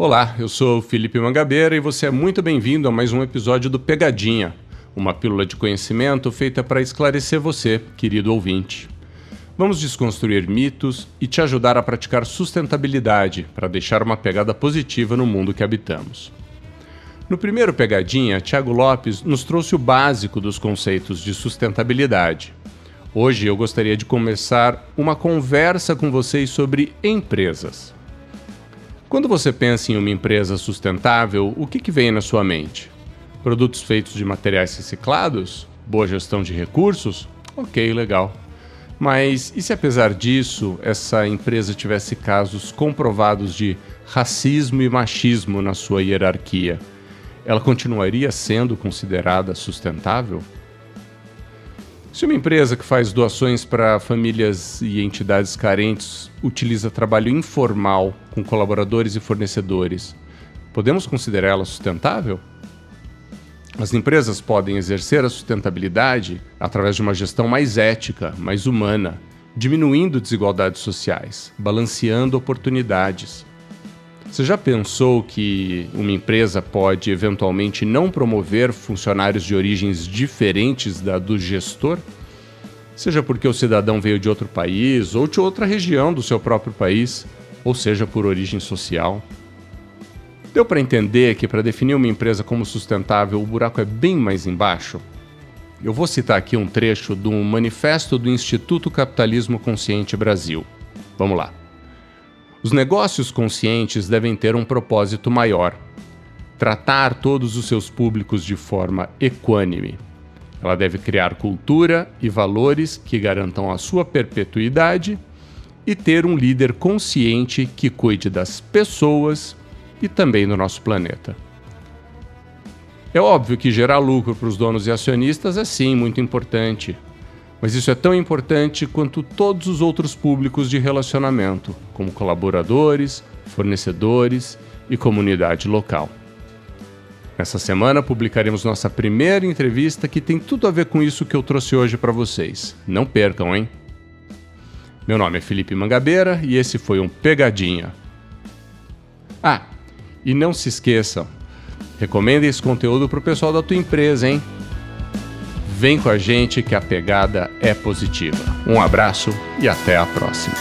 Olá, eu sou Felipe Mangabeira e você é muito bem-vindo a mais um episódio do Pegadinha, uma pílula de conhecimento feita para esclarecer você, querido ouvinte. Vamos desconstruir mitos e te ajudar a praticar sustentabilidade para deixar uma pegada positiva no mundo que habitamos. No primeiro Pegadinha, Tiago Lopes nos trouxe o básico dos conceitos de sustentabilidade. Hoje eu gostaria de começar uma conversa com vocês sobre empresas. Quando você pensa em uma empresa sustentável, o que, que vem na sua mente? Produtos feitos de materiais reciclados? Boa gestão de recursos? Ok, legal. Mas e se apesar disso, essa empresa tivesse casos comprovados de racismo e machismo na sua hierarquia? Ela continuaria sendo considerada sustentável? Se uma empresa que faz doações para famílias e entidades carentes utiliza trabalho informal com colaboradores e fornecedores, podemos considerá-la sustentável? As empresas podem exercer a sustentabilidade através de uma gestão mais ética, mais humana, diminuindo desigualdades sociais, balanceando oportunidades. Você já pensou que uma empresa pode eventualmente não promover funcionários de origens diferentes da do gestor? Seja porque o cidadão veio de outro país ou de outra região do seu próprio país, ou seja por origem social. Deu para entender que para definir uma empresa como sustentável o buraco é bem mais embaixo? Eu vou citar aqui um trecho do manifesto do Instituto Capitalismo Consciente Brasil. Vamos lá. Os negócios conscientes devem ter um propósito maior: tratar todos os seus públicos de forma equânime. Ela deve criar cultura e valores que garantam a sua perpetuidade e ter um líder consciente que cuide das pessoas e também do nosso planeta. É óbvio que gerar lucro para os donos e acionistas é sim muito importante, mas isso é tão importante quanto todos os outros públicos de relacionamento, como colaboradores, fornecedores e comunidade local. Nessa semana publicaremos nossa primeira entrevista que tem tudo a ver com isso que eu trouxe hoje para vocês. Não percam, hein? Meu nome é Felipe Mangabeira e esse foi um Pegadinha. Ah, e não se esqueçam, recomendem esse conteúdo para o pessoal da tua empresa, hein? Vem com a gente que a pegada é positiva. Um abraço e até a próxima.